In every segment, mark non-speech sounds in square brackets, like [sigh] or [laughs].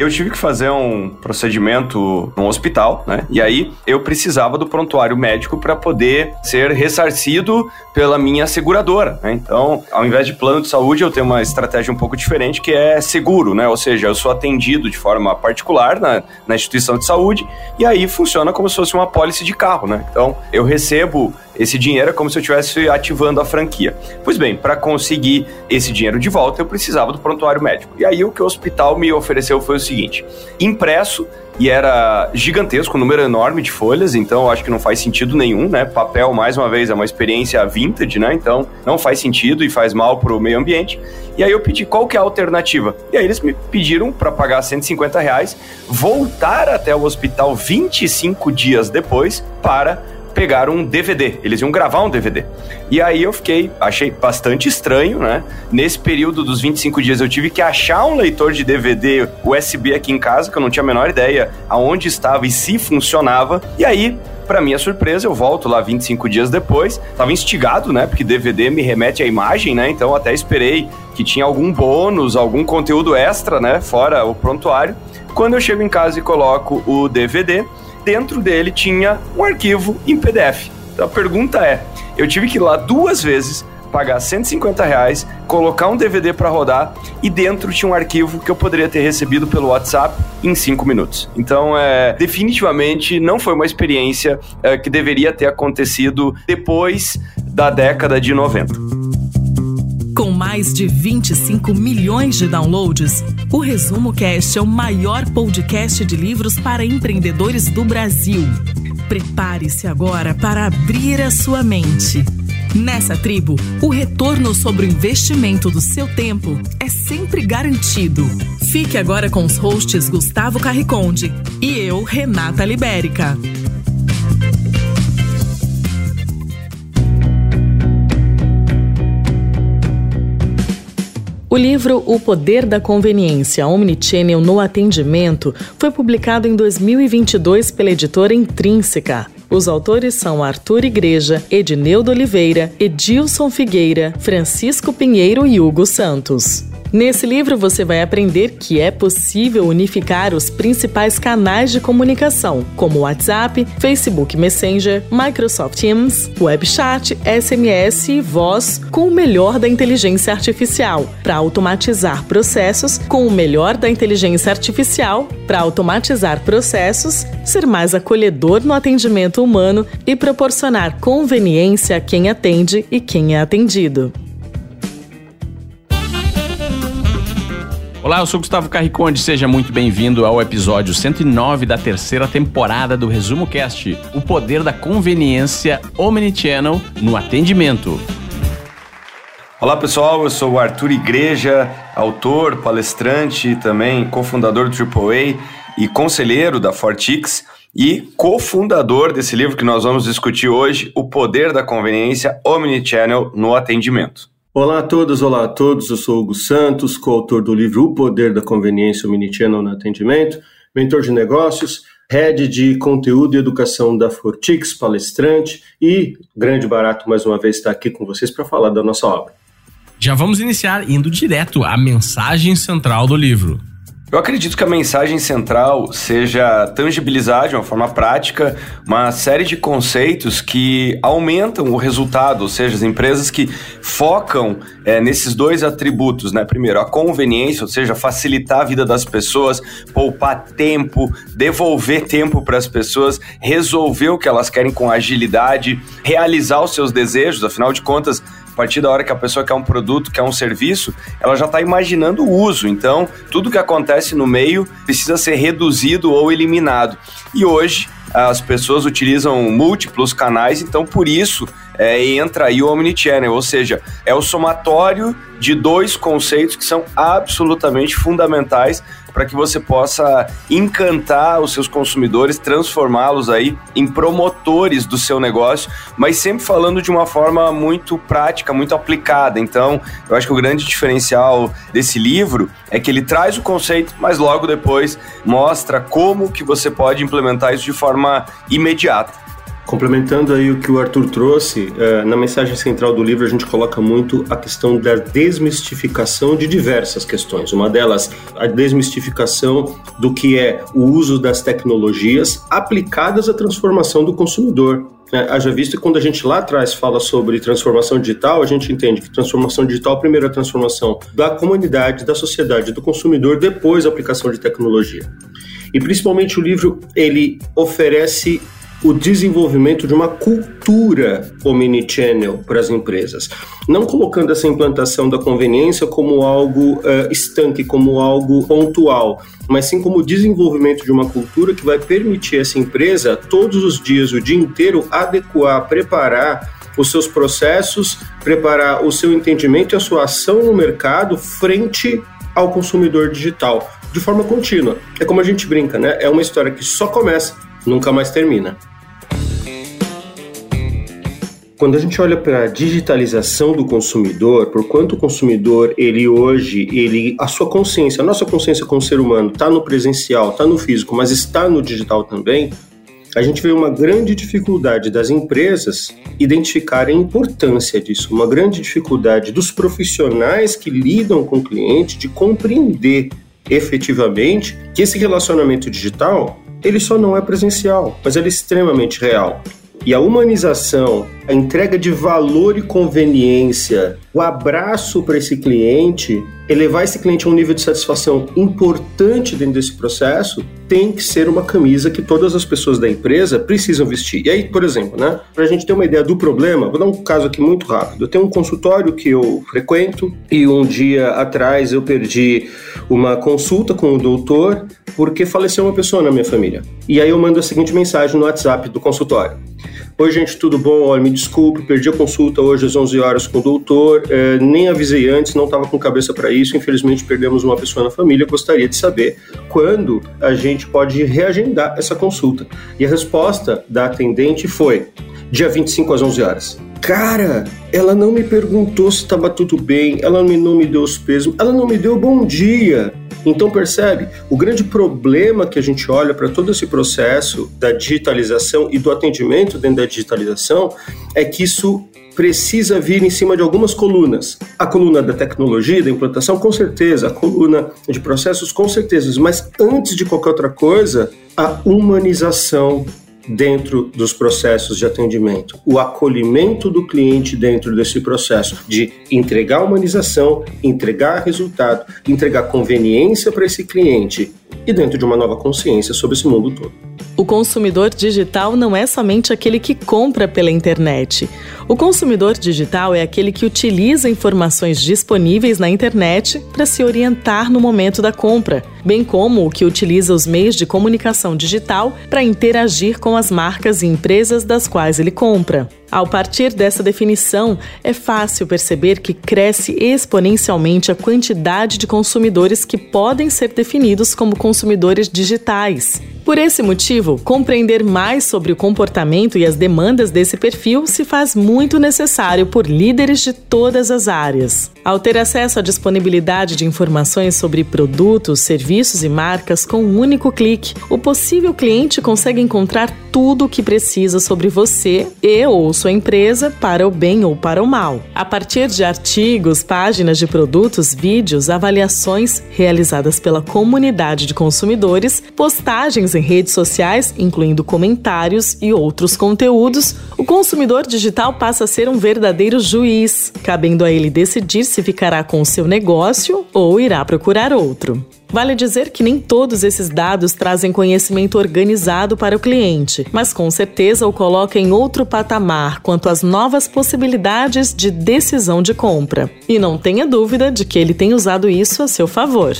eu tive que fazer um procedimento no hospital, né? E aí eu precisava do prontuário médico para poder ser ressarcido pela minha seguradora, né? Então, ao invés de plano de saúde, eu tenho uma estratégia um pouco diferente que é seguro, né? Ou seja, eu sou atendido de forma particular na, na instituição de saúde e aí funciona como se fosse uma pólice de carro, né? Então, eu recebo esse dinheiro é como se eu estivesse ativando a franquia. Pois bem, para conseguir esse dinheiro de volta, eu precisava do prontuário médico. E aí o que o hospital me ofereceu foi o seguinte: impresso e era gigantesco, um número enorme de folhas, então acho que não faz sentido nenhum, né? Papel, mais uma vez, é uma experiência vintage, né? Então não faz sentido e faz mal para o meio ambiente. E aí eu pedi qual que é a alternativa. E aí eles me pediram para pagar 150 reais, voltar até o hospital 25 dias depois para pegar um DVD. Eles iam gravar um DVD. E aí eu fiquei, achei bastante estranho, né? Nesse período dos 25 dias eu tive que achar um leitor de DVD USB aqui em casa, que eu não tinha a menor ideia aonde estava e se funcionava. E aí para minha surpresa, eu volto lá 25 dias depois. Tava instigado, né? Porque DVD me remete à imagem, né? Então até esperei que tinha algum bônus, algum conteúdo extra, né? Fora o prontuário. Quando eu chego em casa e coloco o DVD, dentro dele tinha um arquivo em PDF. Então a pergunta é: eu tive que ir lá duas vezes pagar 150 reais, colocar um DVD para rodar e dentro tinha um arquivo que eu poderia ter recebido pelo WhatsApp em 5 minutos. Então, é, definitivamente não foi uma experiência é, que deveria ter acontecido depois da década de 90. Com mais de 25 milhões de downloads, o Resumo Cast é o maior podcast de livros para empreendedores do Brasil. Prepare-se agora para abrir a sua mente. Nessa tribo, o retorno sobre o investimento do seu tempo é sempre garantido. Fique agora com os hosts Gustavo Carriconde e eu, Renata Libérica. O livro O Poder da Conveniência Omnichannel no Atendimento foi publicado em 2022 pela editora Intrínseca. Os autores são Arthur Igreja, Edneudo Oliveira, Edilson Figueira, Francisco Pinheiro e Hugo Santos. Nesse livro você vai aprender que é possível unificar os principais canais de comunicação, como WhatsApp, Facebook Messenger, Microsoft Teams, WebChat, SMS e voz, com o melhor da inteligência artificial, para automatizar processos com o melhor da inteligência artificial, para automatizar processos, ser mais acolhedor no atendimento humano e proporcionar conveniência a quem atende e quem é atendido. Olá, eu sou Gustavo Carriconde, seja muito bem-vindo ao episódio 109 da terceira temporada do Resumo Cast, o poder da conveniência Omnichannel no atendimento. Olá pessoal, eu sou o Arthur Igreja, autor, palestrante, também cofundador do AAA e conselheiro da Fortix e cofundador desse livro que nós vamos discutir hoje, O Poder da Conveniência Omnichannel no Atendimento. Olá a todos, olá a todos. Eu sou Hugo Santos, coautor do livro O Poder da Conveniência Omnichannel no Atendimento, mentor de negócios, head de conteúdo e educação da Fortix, palestrante e grande barato mais uma vez estar aqui com vocês para falar da nossa obra. Já vamos iniciar indo direto à mensagem central do livro. Eu acredito que a mensagem central seja tangibilizar de uma forma prática uma série de conceitos que aumentam o resultado, ou seja, as empresas que focam é, nesses dois atributos, né? Primeiro, a conveniência, ou seja, facilitar a vida das pessoas, poupar tempo, devolver tempo para as pessoas, resolver o que elas querem com agilidade, realizar os seus desejos, afinal de contas, a partir da hora que a pessoa quer um produto, quer um serviço, ela já está imaginando o uso. Então, tudo que acontece no meio precisa ser reduzido ou eliminado. E hoje, as pessoas utilizam múltiplos canais, então por isso é, entra aí o Omnichannel, ou seja, é o somatório de dois conceitos que são absolutamente fundamentais para que você possa encantar os seus consumidores, transformá-los aí em promotores do seu negócio, mas sempre falando de uma forma muito prática, muito aplicada. Então, eu acho que o grande diferencial desse livro é que ele traz o conceito, mas logo depois mostra como que você pode implementar isso de forma imediata. Complementando aí o que o Arthur trouxe, eh, na mensagem central do livro a gente coloca muito a questão da desmistificação de diversas questões. Uma delas, a desmistificação do que é o uso das tecnologias aplicadas à transformação do consumidor. É, haja visto que quando a gente lá atrás fala sobre transformação digital, a gente entende que transformação digital, primeiro a transformação da comunidade, da sociedade, do consumidor, depois a aplicação de tecnologia. E principalmente o livro ele oferece o desenvolvimento de uma cultura omnichannel para as empresas. Não colocando essa implantação da conveniência como algo uh, estanque, como algo pontual, mas sim como o desenvolvimento de uma cultura que vai permitir essa empresa, todos os dias, o dia inteiro, adequar, preparar os seus processos, preparar o seu entendimento e a sua ação no mercado frente ao consumidor digital, de forma contínua. É como a gente brinca, né? É uma história que só começa, nunca mais termina. Quando a gente olha para a digitalização do consumidor, por quanto o consumidor, ele hoje, ele a sua consciência, a nossa consciência como ser humano está no presencial, está no físico, mas está no digital também, a gente vê uma grande dificuldade das empresas identificarem a importância disso, uma grande dificuldade dos profissionais que lidam com o cliente de compreender efetivamente que esse relacionamento digital ele só não é presencial, mas ele é extremamente real. E a humanização, a entrega de valor e conveniência, o abraço para esse cliente, elevar esse cliente a um nível de satisfação importante dentro desse processo, tem que ser uma camisa que todas as pessoas da empresa precisam vestir. E aí, por exemplo, né, para a gente ter uma ideia do problema, vou dar um caso aqui muito rápido. Eu tenho um consultório que eu frequento e um dia atrás eu perdi uma consulta com o doutor porque faleceu uma pessoa na minha família. E aí eu mando a seguinte mensagem no WhatsApp do consultório. Oi, gente, tudo bom? Olha, me desculpe, perdi a consulta hoje às 11 horas com o doutor, é, nem avisei antes, não estava com cabeça para isso, infelizmente perdemos uma pessoa na família, gostaria de saber quando a gente pode reagendar essa consulta. E a resposta da atendente foi dia 25 às 11 horas. Cara, ela não me perguntou se estava tudo bem, ela não me deu os pesos, ela não me deu bom dia. Então percebe, o grande problema que a gente olha para todo esse processo da digitalização e do atendimento dentro da digitalização é que isso precisa vir em cima de algumas colunas. A coluna da tecnologia, da implantação, com certeza, a coluna de processos, com certeza, mas antes de qualquer outra coisa, a humanização dentro dos processos de atendimento, o acolhimento do cliente dentro desse processo de entregar humanização, entregar resultado, entregar conveniência para esse cliente e dentro de uma nova consciência sobre esse mundo todo. O consumidor digital não é somente aquele que compra pela internet. O consumidor digital é aquele que utiliza informações disponíveis na internet para se orientar no momento da compra, bem como o que utiliza os meios de comunicação digital para interagir com as marcas e empresas das quais ele compra. Ao partir dessa definição, é fácil perceber que cresce exponencialmente a quantidade de consumidores que podem ser definidos como consumidores digitais. Por esse motivo, compreender mais sobre o comportamento e as demandas desse perfil se faz muito necessário por líderes de todas as áreas. Ao ter acesso à disponibilidade de informações sobre produtos, serviços e marcas com um único clique, o possível cliente consegue encontrar tudo o que precisa sobre você e ou sua empresa para o bem ou para o mal. A partir de artigos, páginas de produtos, vídeos, avaliações realizadas pela comunidade de consumidores, postagens em redes sociais, incluindo comentários e outros conteúdos, o consumidor digital passa a ser um verdadeiro juiz, cabendo a ele decidir se ficará com o seu negócio ou irá procurar outro. Vale dizer que nem todos esses dados trazem conhecimento organizado para o cliente, mas com certeza o coloca em outro patamar quanto às novas possibilidades de decisão de compra. E não tenha dúvida de que ele tem usado isso a seu favor.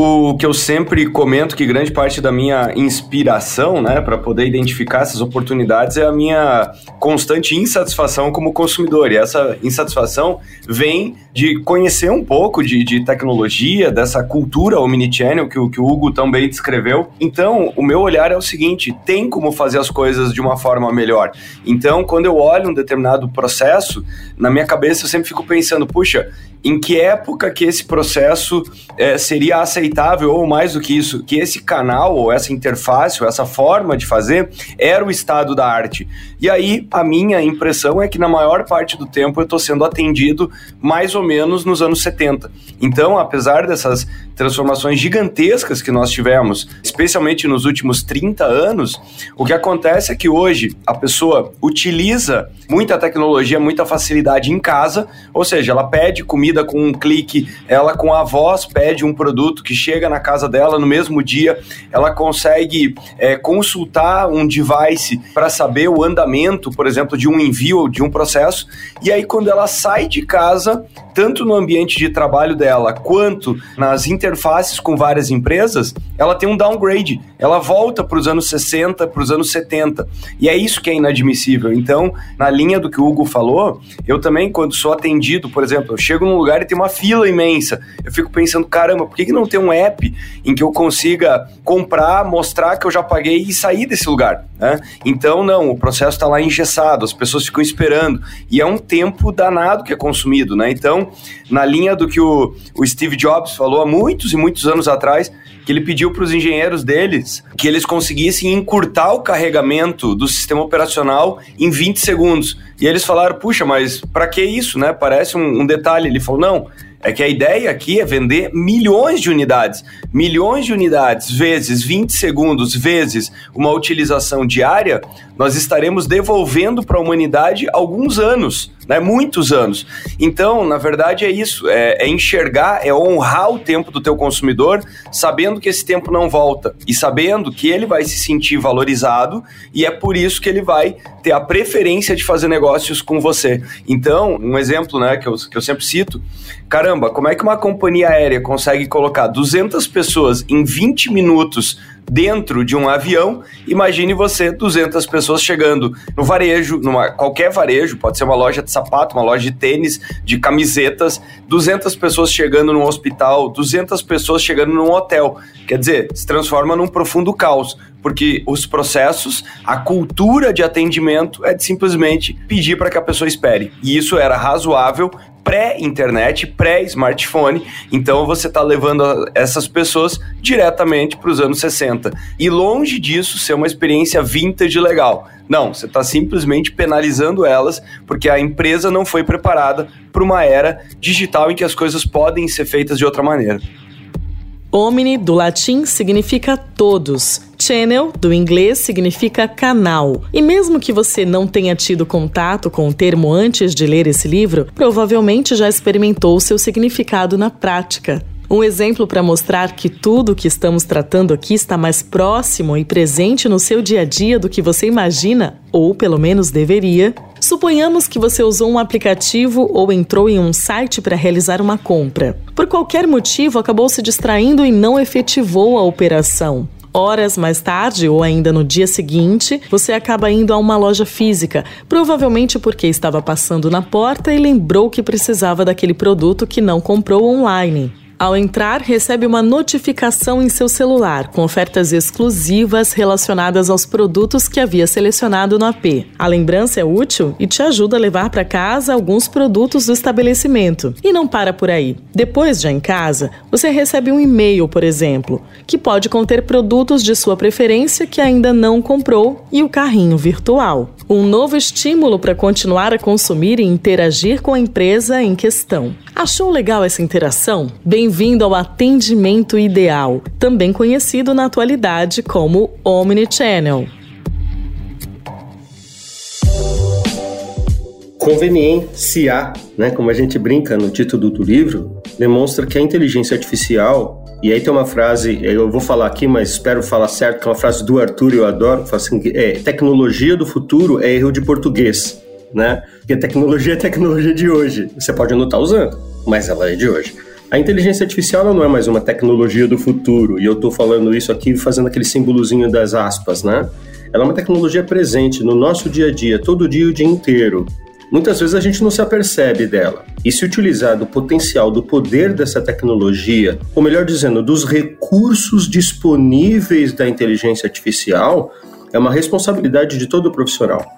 O que eu sempre comento que grande parte da minha inspiração, né, para poder identificar essas oportunidades é a minha constante insatisfação como consumidor. E essa insatisfação vem de conhecer um pouco de, de tecnologia, dessa cultura omnichannel que, que o Hugo também descreveu. Então, o meu olhar é o seguinte: tem como fazer as coisas de uma forma melhor. Então, quando eu olho um determinado processo, na minha cabeça eu sempre fico pensando, puxa, em que época que esse processo é, seria aceitável aceitável, ou mais do que isso, que esse canal, ou essa interface, ou essa forma de fazer, era o estado da arte. E aí, a minha impressão é que na maior parte do tempo eu estou sendo atendido mais ou menos nos anos 70. Então, apesar dessas transformações gigantescas que nós tivemos, especialmente nos últimos 30 anos, o que acontece é que hoje a pessoa utiliza muita tecnologia, muita facilidade em casa, ou seja, ela pede comida com um clique, ela com a voz pede um produto que chega na casa dela no mesmo dia, ela consegue é, consultar um device para saber o andamento, por exemplo, de um envio ou de um processo, e aí quando ela sai de casa, tanto no ambiente de trabalho dela quanto nas interfaces com várias empresas, ela tem um downgrade. Ela volta para os anos 60, para os anos 70. E é isso que é inadmissível. Então, na linha do que o Hugo falou, eu também, quando sou atendido, por exemplo, eu chego num lugar e tem uma fila imensa. Eu fico pensando, caramba, por que, que não tem um app em que eu consiga comprar, mostrar que eu já paguei e sair desse lugar? Né? Então, não, o processo está lá engessado, as pessoas ficam esperando. E é um tempo danado que é consumido, né? Então, na linha do que o, o Steve Jobs falou há muitos e muitos anos atrás, que ele pediu para os engenheiros deles que eles conseguissem encurtar o carregamento do sistema operacional em 20 segundos. E eles falaram, puxa, mas para que isso, né? Parece um, um detalhe. Ele falou, não, é que a ideia aqui é vender milhões de unidades. Milhões de unidades vezes 20 segundos vezes uma utilização diária, nós estaremos devolvendo para a humanidade alguns anos né? Muitos anos. Então, na verdade, é isso: é, é, enxergar, é honrar o tempo do teu consumidor, sabendo que esse tempo não volta e sabendo que ele vai se sentir valorizado e é por isso que ele vai ter a preferência de fazer negócios com você. Então, um exemplo, né, que eu, que eu sempre cito: caramba, como é que uma companhia aérea consegue colocar 200 pessoas em 20 minutos dentro de um avião, imagine você 200 pessoas chegando no varejo, numa qualquer varejo, pode ser uma loja de sapato, uma loja de tênis, de camisetas, 200 pessoas chegando num hospital, 200 pessoas chegando num hotel. Quer dizer, se transforma num profundo caos, porque os processos, a cultura de atendimento é de simplesmente pedir para que a pessoa espere. E isso era razoável pré-internet, pré-smartphone. Então você está levando essas pessoas diretamente para os anos 60. E longe disso ser uma experiência vintage legal. Não, você está simplesmente penalizando elas porque a empresa não foi preparada para uma era digital em que as coisas podem ser feitas de outra maneira. Omni, do latim, significa todos. Channel, do inglês, significa canal. E mesmo que você não tenha tido contato com o termo antes de ler esse livro, provavelmente já experimentou seu significado na prática. Um exemplo para mostrar que tudo o que estamos tratando aqui está mais próximo e presente no seu dia a dia do que você imagina, ou pelo menos deveria. Suponhamos que você usou um aplicativo ou entrou em um site para realizar uma compra. Por qualquer motivo, acabou se distraindo e não efetivou a operação. Horas mais tarde, ou ainda no dia seguinte, você acaba indo a uma loja física, provavelmente porque estava passando na porta e lembrou que precisava daquele produto que não comprou online. Ao entrar, recebe uma notificação em seu celular com ofertas exclusivas relacionadas aos produtos que havia selecionado no AP. A lembrança é útil e te ajuda a levar para casa alguns produtos do estabelecimento. E não para por aí. Depois, já em casa, você recebe um e-mail, por exemplo, que pode conter produtos de sua preferência que ainda não comprou e o carrinho virtual. Um novo estímulo para continuar a consumir e interagir com a empresa em questão. Achou legal essa interação? Bem-vindo ao atendimento ideal, também conhecido na atualidade como Omnichannel. Conveniência, né, como a gente brinca no título do livro, demonstra que a inteligência artificial e aí tem uma frase, eu vou falar aqui, mas espero falar certo, que é uma frase do Arthur, eu adoro, que fala assim, é, tecnologia do futuro é erro de português, né? Porque tecnologia é tecnologia de hoje. Você pode não estar usando, mas ela é de hoje. A inteligência artificial não é mais uma tecnologia do futuro, e eu estou falando isso aqui fazendo aquele símbolozinho das aspas, né? Ela é uma tecnologia presente no nosso dia a dia, todo dia o dia inteiro. Muitas vezes a gente não se apercebe dela. E se utilizar do potencial, do poder dessa tecnologia, ou melhor dizendo, dos recursos disponíveis da inteligência artificial, é uma responsabilidade de todo profissional.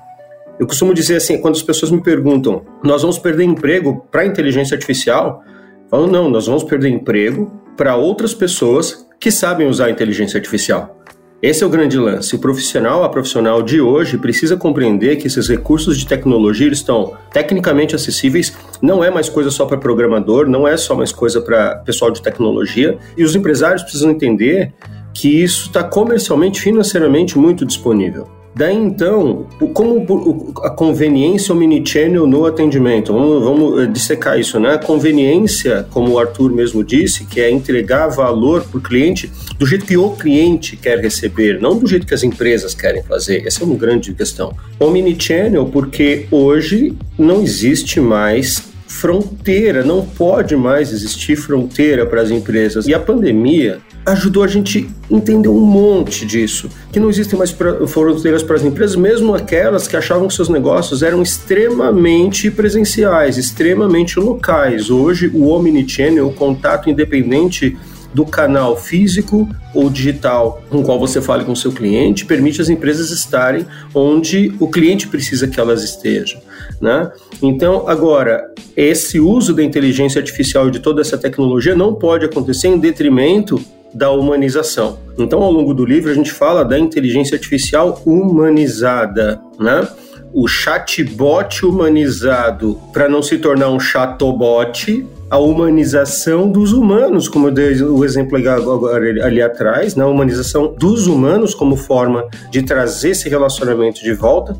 Eu costumo dizer assim, quando as pessoas me perguntam, nós vamos perder emprego para a inteligência artificial? Eu falo, não, nós vamos perder emprego para outras pessoas que sabem usar a inteligência artificial. Esse é o grande lance. O profissional, a profissional de hoje precisa compreender que esses recursos de tecnologia estão tecnicamente acessíveis, não é mais coisa só para programador, não é só mais coisa para pessoal de tecnologia, e os empresários precisam entender que isso está comercialmente, financeiramente muito disponível. Daí então, como a conveniência omnichannel no atendimento? Vamos, vamos, eh, dissecar isso, né? A conveniência, como o Arthur mesmo disse, que é entregar valor para o cliente do jeito que o cliente quer receber, não do jeito que as empresas querem fazer. Essa é uma grande questão. Omnichannel, porque hoje não existe mais fronteira, não pode mais existir fronteira para as empresas. E a pandemia ajudou a gente entender um monte disso, que não existem mais fronteiras para as empresas, mesmo aquelas que achavam que seus negócios eram extremamente presenciais, extremamente locais. Hoje, o omnichannel, o contato independente do canal físico ou digital com qual você fale com seu cliente, permite as empresas estarem onde o cliente precisa que elas estejam. Né? Então, agora, esse uso da inteligência artificial e de toda essa tecnologia não pode acontecer em detrimento da humanização. Então, ao longo do livro, a gente fala da inteligência artificial humanizada, né? O chatbot humanizado, para não se tornar um chatobot, a humanização dos humanos, como eu dei o exemplo ali atrás, na né? humanização dos humanos como forma de trazer esse relacionamento de volta.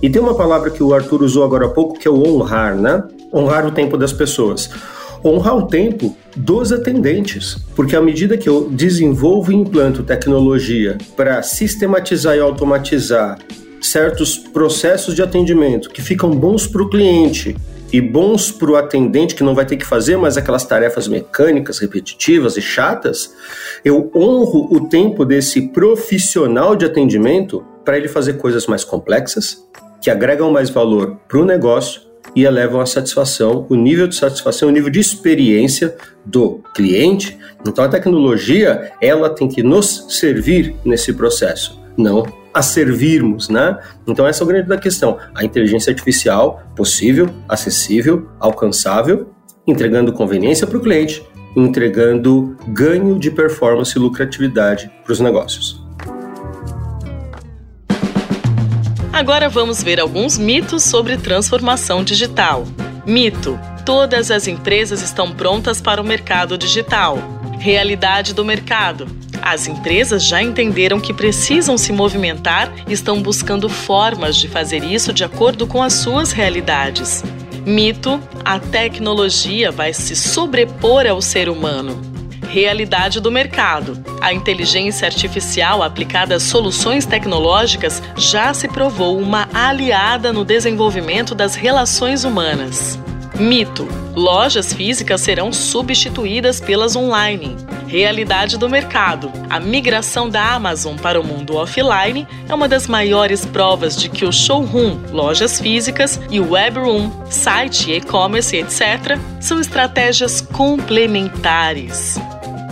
E tem uma palavra que o Arthur usou agora há pouco, que é o honrar, né? Honrar o tempo das pessoas honrar o tempo dos atendentes, porque à medida que eu desenvolvo e implanto tecnologia para sistematizar e automatizar certos processos de atendimento que ficam bons para o cliente e bons para o atendente que não vai ter que fazer mais aquelas tarefas mecânicas, repetitivas e chatas, eu honro o tempo desse profissional de atendimento para ele fazer coisas mais complexas, que agregam mais valor para o negócio e elevam a satisfação, o nível de satisfação, o nível de experiência do cliente. Então a tecnologia, ela tem que nos servir nesse processo, não a servirmos, né? Então essa é o grande da questão. A inteligência artificial possível, acessível, alcançável, entregando conveniência para o cliente, entregando ganho de performance e lucratividade para os negócios. Agora vamos ver alguns mitos sobre transformação digital. Mito: todas as empresas estão prontas para o mercado digital. Realidade do mercado: as empresas já entenderam que precisam se movimentar e estão buscando formas de fazer isso de acordo com as suas realidades. Mito: a tecnologia vai se sobrepor ao ser humano realidade do mercado. A inteligência artificial aplicada a soluções tecnológicas já se provou uma aliada no desenvolvimento das relações humanas. Mito: lojas físicas serão substituídas pelas online. Realidade do mercado: a migração da Amazon para o mundo offline é uma das maiores provas de que o showroom, lojas físicas e o webroom, site, e-commerce, etc., são estratégias complementares.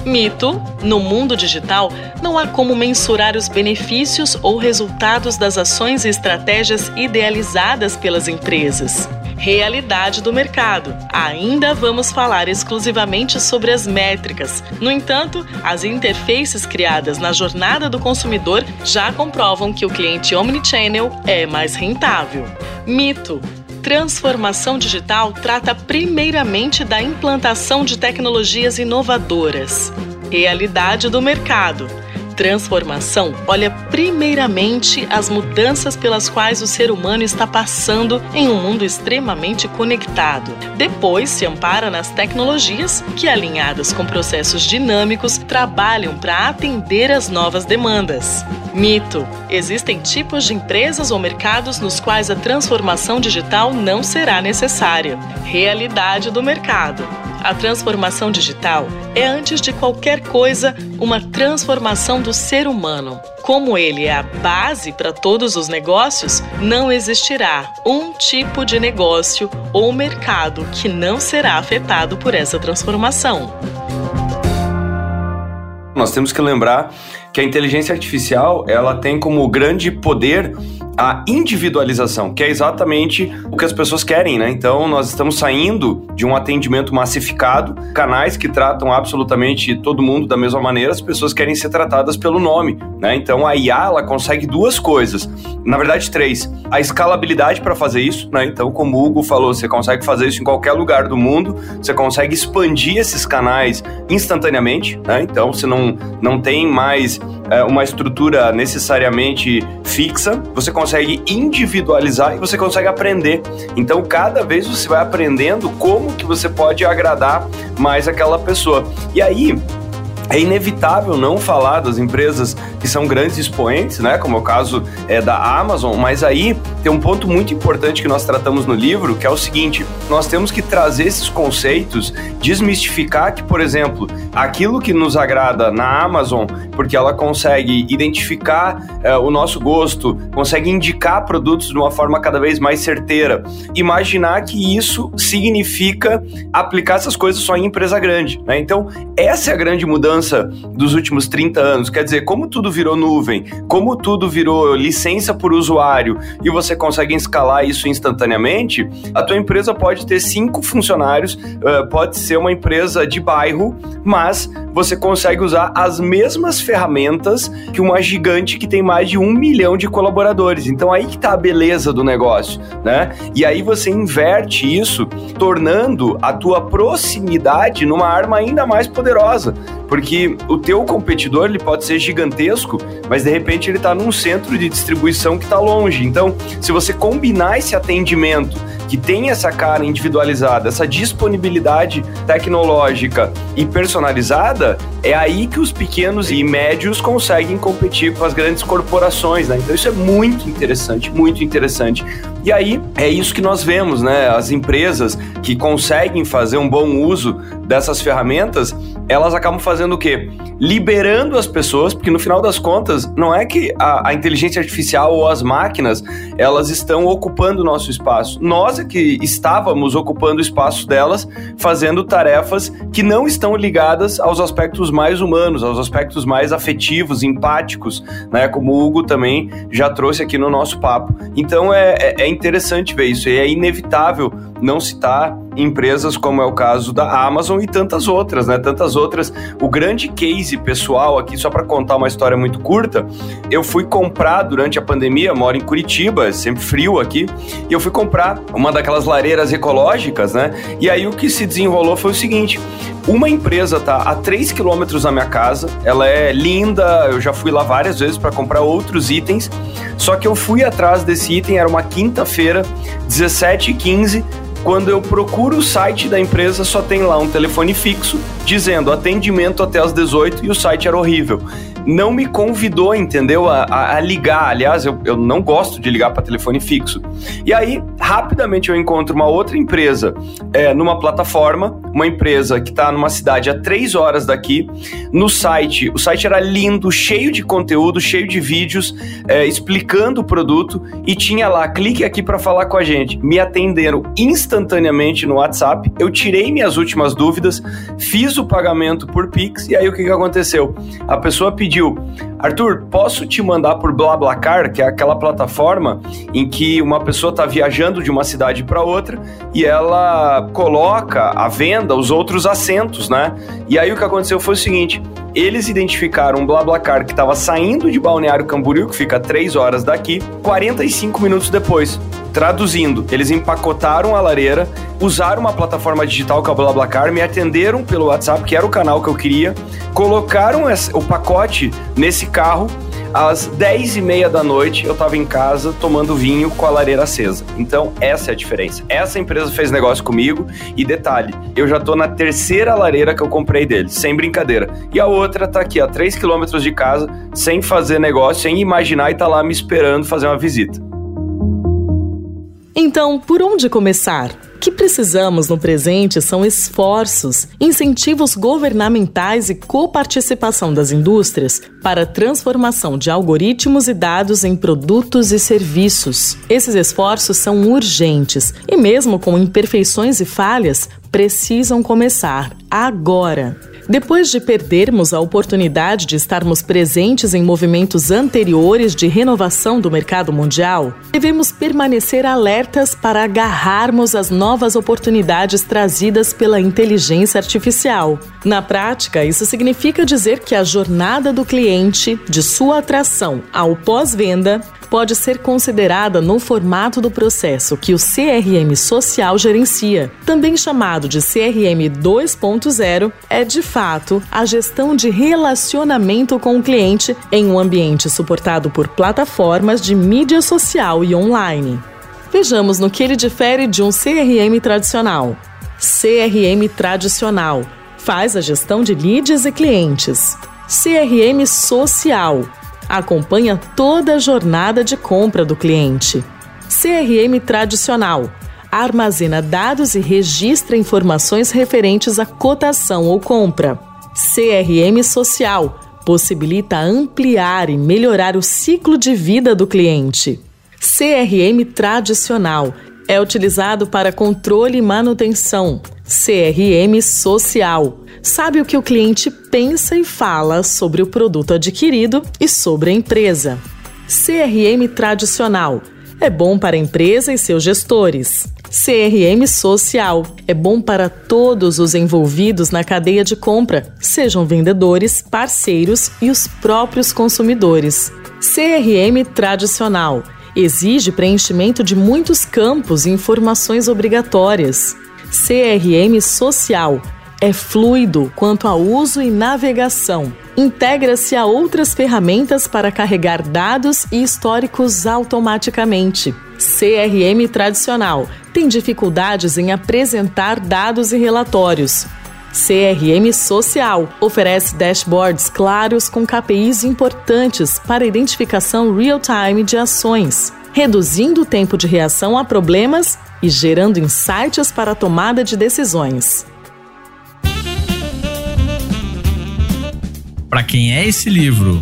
Mito: no mundo digital, não há como mensurar os benefícios ou resultados das ações e estratégias idealizadas pelas empresas. Realidade do mercado. Ainda vamos falar exclusivamente sobre as métricas. No entanto, as interfaces criadas na jornada do consumidor já comprovam que o cliente omnichannel é mais rentável. Mito: Transformação digital trata primeiramente da implantação de tecnologias inovadoras. Realidade do mercado transformação olha primeiramente as mudanças pelas quais o ser humano está passando em um mundo extremamente conectado. Depois se ampara nas tecnologias que, alinhadas com processos dinâmicos, trabalham para atender às novas demandas. Mito: existem tipos de empresas ou mercados nos quais a transformação digital não será necessária. Realidade do mercado. A transformação digital é, antes de qualquer coisa, uma transformação do ser humano. Como ele é a base para todos os negócios, não existirá um tipo de negócio ou mercado que não será afetado por essa transformação. Nós temos que lembrar que a inteligência artificial ela tem como grande poder a individualização, que é exatamente o que as pessoas querem, né? Então, nós estamos saindo de um atendimento massificado, canais que tratam absolutamente todo mundo da mesma maneira, as pessoas querem ser tratadas pelo nome, né? Então, a IA ela consegue duas coisas, na verdade três: a escalabilidade para fazer isso, né? Então, como o Hugo falou, você consegue fazer isso em qualquer lugar do mundo, você consegue expandir esses canais instantaneamente, né? Então, você não, não tem mais é, uma estrutura necessariamente fixa, você consegue individualizar e você consegue aprender. Então, cada vez você vai aprendendo como que você pode agradar mais aquela pessoa. E aí, é inevitável não falar das empresas que são grandes expoentes, né? Como é o caso é, da Amazon, mas aí tem um ponto muito importante que nós tratamos no livro, que é o seguinte: nós temos que trazer esses conceitos, desmistificar que, por exemplo, aquilo que nos agrada na Amazon, porque ela consegue identificar é, o nosso gosto, consegue indicar produtos de uma forma cada vez mais certeira, imaginar que isso significa aplicar essas coisas só em empresa grande, né? Então, essa é a grande mudança mudança dos últimos 30 anos. Quer dizer, como tudo virou nuvem, como tudo virou licença por usuário e você consegue escalar isso instantaneamente, a tua empresa pode ter cinco funcionários, pode ser uma empresa de bairro, mas você consegue usar as mesmas ferramentas que uma gigante que tem mais de um milhão de colaboradores. Então aí que tá a beleza do negócio, né? E aí você inverte isso, tornando a tua proximidade numa arma ainda mais poderosa. Porque o teu competidor ele pode ser gigantesco, mas de repente ele está num centro de distribuição que está longe. Então, se você combinar esse atendimento que tem essa cara individualizada, essa disponibilidade tecnológica e personalizada, é aí que os pequenos e médios conseguem competir com as grandes corporações, né? Então isso é muito interessante, muito interessante. E aí é isso que nós vemos, né? As empresas que conseguem fazer um bom uso dessas ferramentas, elas acabam fazendo o quê? Liberando as pessoas, porque no final das contas, não é que a, a inteligência artificial ou as máquinas elas estão ocupando o nosso espaço. Nós é que estávamos ocupando o espaço delas, fazendo tarefas que não estão ligadas aos aspectos mais humanos, aos aspectos mais afetivos, empáticos, né? Como o Hugo também já trouxe aqui no nosso papo. Então é, é, é interessante ver isso, e é inevitável não citar empresas como é o caso da Amazon e tantas outras, né? Tantas. O grande case pessoal aqui, só para contar uma história muito curta, eu fui comprar durante a pandemia, moro em Curitiba, é sempre frio aqui, e eu fui comprar uma daquelas lareiras ecológicas, né? E aí o que se desenrolou foi o seguinte: uma empresa tá a 3 quilômetros da minha casa, ela é linda, eu já fui lá várias vezes para comprar outros itens, só que eu fui atrás desse item, era uma quinta-feira, 17h15, quando eu procuro o site da empresa, só tem lá um telefone fixo dizendo atendimento até as 18 e o site era horrível não me convidou, entendeu? A, a, a ligar. Aliás, eu, eu não gosto de ligar para telefone fixo. E aí, rapidamente eu encontro uma outra empresa é, numa plataforma, uma empresa que está numa cidade a três horas daqui. No site, o site era lindo, cheio de conteúdo, cheio de vídeos, é, explicando o produto e tinha lá, clique aqui para falar com a gente. Me atenderam instantaneamente no WhatsApp. Eu tirei minhas últimas dúvidas, fiz o pagamento por Pix e aí o que, que aconteceu? A pessoa pediu pediu: Arthur, posso te mandar por BlaBlaCar, que é aquela plataforma em que uma pessoa está viajando de uma cidade para outra e ela coloca à venda os outros assentos, né? E aí o que aconteceu foi o seguinte: eles identificaram um BlaBlaCar que estava saindo de Balneário Camboriú, que fica a 3 horas daqui, 45 minutos depois. Traduzindo, eles empacotaram a lareira, usaram uma plataforma digital que é o BlaBlaCar, me atenderam pelo WhatsApp, que era o canal que eu queria, colocaram o pacote nesse carro às 10 e meia da noite eu estava em casa tomando vinho com a lareira acesa. Então, essa é a diferença. Essa empresa fez negócio comigo e detalhe, eu já tô na terceira lareira que eu comprei deles, sem brincadeira. E a outra tá aqui a 3 quilômetros de casa, sem fazer negócio, sem imaginar e tá lá me esperando fazer uma visita. Então, por onde começar? O que precisamos no presente são esforços, incentivos governamentais e coparticipação das indústrias para a transformação de algoritmos e dados em produtos e serviços. Esses esforços são urgentes e, mesmo com imperfeições e falhas, precisam começar agora. Depois de perdermos a oportunidade de estarmos presentes em movimentos anteriores de renovação do mercado mundial, devemos permanecer alertas para agarrarmos as novas oportunidades trazidas pela inteligência artificial. Na prática, isso significa dizer que a jornada do cliente, de sua atração ao pós-venda, pode ser considerada no formato do processo que o CRM social gerencia. Também chamado de CRM 2.0, é de fato a gestão de relacionamento com o cliente em um ambiente suportado por plataformas de mídia social e online. Vejamos no que ele difere de um CRM tradicional. CRM tradicional faz a gestão de leads e clientes. CRM social acompanha toda a jornada de compra do cliente. CRM tradicional armazena dados e registra informações referentes à cotação ou compra. CRM social possibilita ampliar e melhorar o ciclo de vida do cliente. CRM tradicional é utilizado para controle e manutenção. CRM social sabe o que o cliente pensa e fala sobre o produto adquirido e sobre a empresa. CRM tradicional é bom para a empresa e seus gestores. CRM social é bom para todos os envolvidos na cadeia de compra, sejam vendedores, parceiros e os próprios consumidores. CRM tradicional exige preenchimento de muitos campos e informações obrigatórias. CRM social é fluido quanto a uso e navegação. Integra-se a outras ferramentas para carregar dados e históricos automaticamente. CRM tradicional tem dificuldades em apresentar dados e relatórios. CRM Social oferece dashboards claros com KPIs importantes para identificação real-time de ações, reduzindo o tempo de reação a problemas e gerando insights para a tomada de decisões. Para quem é esse livro?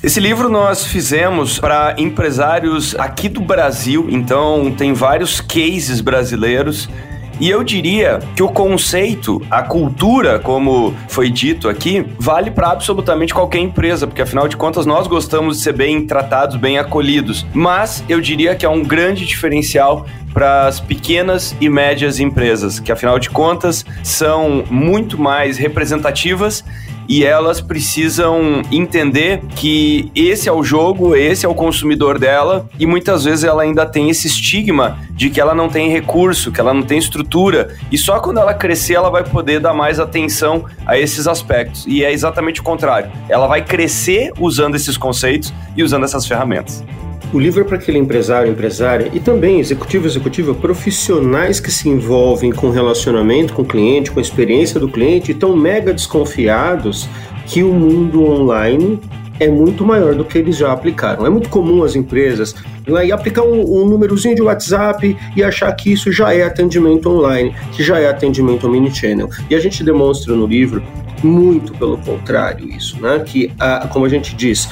Esse livro nós fizemos para empresários aqui do Brasil, então tem vários cases brasileiros. E eu diria que o conceito, a cultura, como foi dito aqui, vale para absolutamente qualquer empresa, porque afinal de contas nós gostamos de ser bem tratados, bem acolhidos. Mas eu diria que é um grande diferencial para as pequenas e médias empresas, que afinal de contas são muito mais representativas e elas precisam entender que esse é o jogo, esse é o consumidor dela e muitas vezes ela ainda tem esse estigma de que ela não tem recurso, que ela não tem estrutura e só quando ela crescer ela vai poder dar mais atenção a esses aspectos. E é exatamente o contrário. Ela vai crescer usando esses conceitos e usando essas ferramentas. O livro é para aquele empresário, empresária e também executivo, executiva, profissionais que se envolvem com relacionamento com o cliente, com a experiência do cliente e estão mega desconfiados que o mundo online é muito maior do que eles já aplicaram. É muito comum as empresas ir lá e aplicar um, um númerozinho de WhatsApp e achar que isso já é atendimento online, que já é atendimento omnichannel. E a gente demonstra no livro muito pelo contrário isso, né? Que, a, como a gente diz,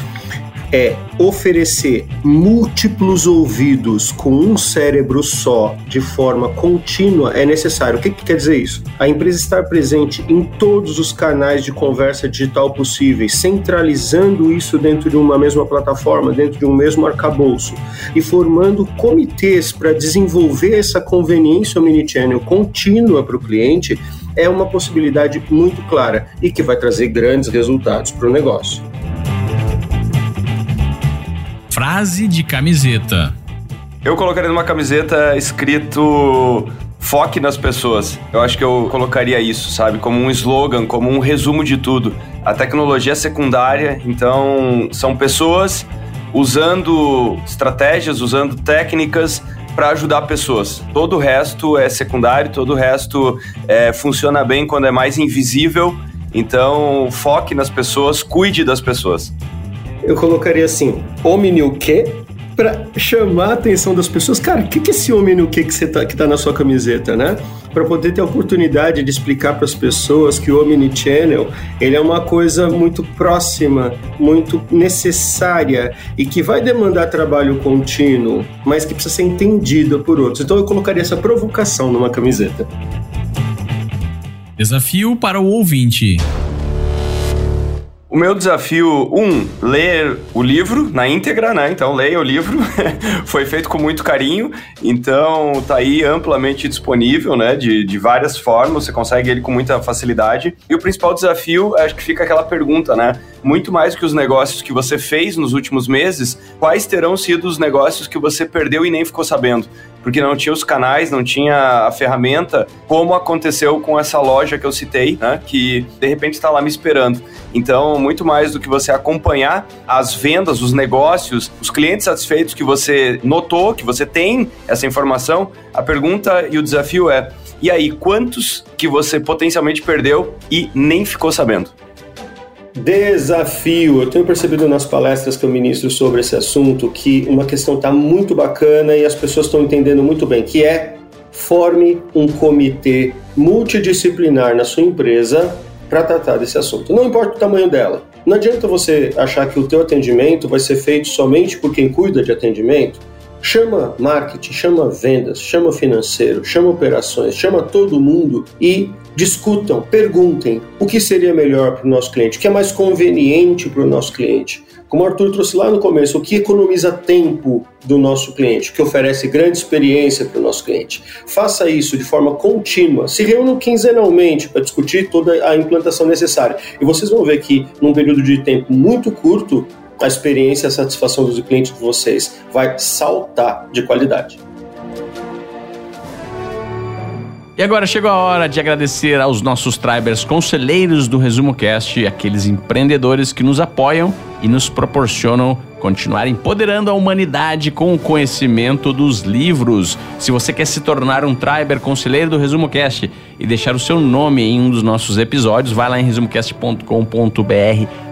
é oferecer múltiplos ouvidos com um cérebro só de forma contínua é necessário. O que, que quer dizer isso? A empresa estar presente em todos os canais de conversa digital possíveis, centralizando isso dentro de uma mesma plataforma, dentro de um mesmo arcabouço e formando comitês para desenvolver essa conveniência omnichannel contínua para o cliente é uma possibilidade muito clara e que vai trazer grandes resultados para o negócio. Frase de camiseta. Eu colocaria numa camiseta escrito foque nas pessoas. Eu acho que eu colocaria isso, sabe? Como um slogan, como um resumo de tudo. A tecnologia é secundária, então são pessoas usando estratégias, usando técnicas para ajudar pessoas. Todo o resto é secundário, todo o resto é, funciona bem quando é mais invisível. Então, foque nas pessoas, cuide das pessoas eu colocaria assim, homem o quê? Pra chamar a atenção das pessoas. Cara, o que, que é esse homem o quê que, você tá, que tá na sua camiseta, né? Para poder ter a oportunidade de explicar para as pessoas que o Omnichannel ele é uma coisa muito próxima, muito necessária e que vai demandar trabalho contínuo, mas que precisa ser entendida por outros. Então eu colocaria essa provocação numa camiseta. Desafio para o ouvinte. O meu desafio, um, ler o livro na íntegra, né? Então leia o livro. [laughs] Foi feito com muito carinho, então tá aí amplamente disponível, né? De, de várias formas, você consegue ele com muita facilidade. E o principal desafio, acho que fica aquela pergunta, né? Muito mais que os negócios que você fez nos últimos meses, quais terão sido os negócios que você perdeu e nem ficou sabendo? Porque não tinha os canais, não tinha a ferramenta, como aconteceu com essa loja que eu citei, né, que de repente está lá me esperando. Então, muito mais do que você acompanhar as vendas, os negócios, os clientes satisfeitos que você notou, que você tem essa informação, a pergunta e o desafio é: e aí, quantos que você potencialmente perdeu e nem ficou sabendo? Desafio. Eu tenho percebido nas palestras que eu ministro sobre esse assunto que uma questão está muito bacana e as pessoas estão entendendo muito bem, que é forme um comitê multidisciplinar na sua empresa para tratar desse assunto. Não importa o tamanho dela. Não adianta você achar que o teu atendimento vai ser feito somente por quem cuida de atendimento Chama marketing, chama vendas, chama financeiro, chama operações, chama todo mundo e discutam, perguntem o que seria melhor para o nosso cliente, o que é mais conveniente para o nosso cliente. Como o Arthur trouxe lá no começo, o que economiza tempo do nosso cliente, o que oferece grande experiência para o nosso cliente. Faça isso de forma contínua, se reúnam quinzenalmente para discutir toda a implantação necessária. E vocês vão ver que, num período de tempo muito curto, a experiência e a satisfação dos clientes de vocês vai saltar de qualidade. E agora chegou a hora de agradecer aos nossos tribers conselheiros do Resumo Cast, aqueles empreendedores que nos apoiam e nos proporcionam continuar empoderando a humanidade com o conhecimento dos livros. Se você quer se tornar um Triber conselheiro do Resumo Cast e deixar o seu nome em um dos nossos episódios, vai lá em resumocast.com.br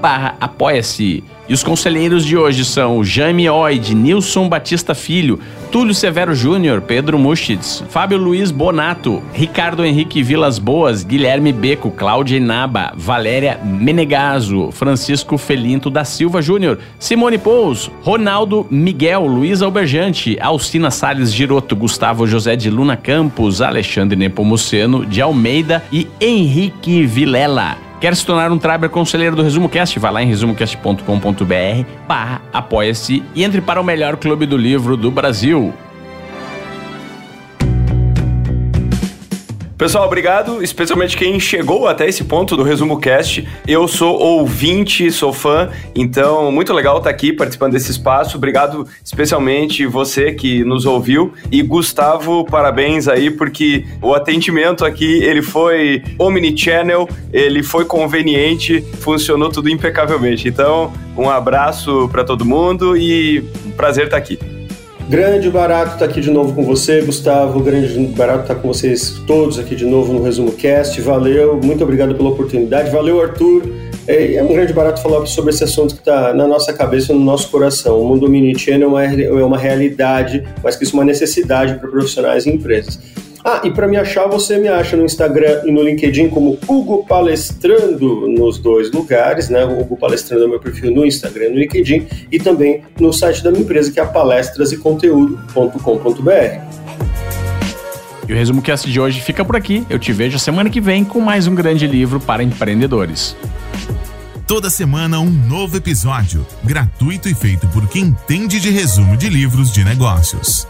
barra apoia-se. E os conselheiros de hoje são Jaime Oide, Nilson Batista Filho, Túlio Severo Júnior, Pedro Muschitz, Fábio Luiz Bonato, Ricardo Henrique Vilas Boas, Guilherme Beco, Cláudia Inaba, Valéria Menegaso, Francisco Felinto da Silva Júnior, Simone Pous, Ronaldo Miguel, Luiz Alberjante, Alcina Salles Giroto, Gustavo José de Luna Campos, Alexandre Nepomuceno de Almeida e Henrique Vilela. Quer se tornar um Triber Conselheiro do Resumo Cast? Vai lá em resumocast.com.br barra apoia-se e entre para o melhor clube do livro do Brasil. Pessoal, obrigado, especialmente quem chegou até esse ponto do Resumo Cast. Eu sou ouvinte, sou fã, então muito legal estar aqui participando desse espaço. Obrigado especialmente você que nos ouviu e Gustavo, parabéns aí porque o atendimento aqui, ele foi omnichannel, ele foi conveniente, funcionou tudo impecavelmente. Então, um abraço para todo mundo e um prazer estar aqui. Grande Barato está aqui de novo com você, Gustavo. Grande Barato está com vocês todos aqui de novo no Resumo Cast. Valeu, muito obrigado pela oportunidade. Valeu, Arthur. É, é um grande barato falar sobre esse assunto que está na nossa cabeça, no nosso coração. O mundo omnichannel é é uma realidade, mas que isso é uma necessidade para profissionais e empresas. Ah, e para me achar, você me acha no Instagram e no LinkedIn como Hugo Palestrando nos dois lugares, né? O Hugo Palestrando é meu perfil no Instagram e no LinkedIn e também no site da minha empresa que é palestraseconteúdo.com.br. E o resumo cast de hoje fica por aqui. Eu te vejo semana que vem com mais um grande livro para empreendedores. Toda semana um novo episódio, gratuito e feito por quem entende de resumo de livros de negócios.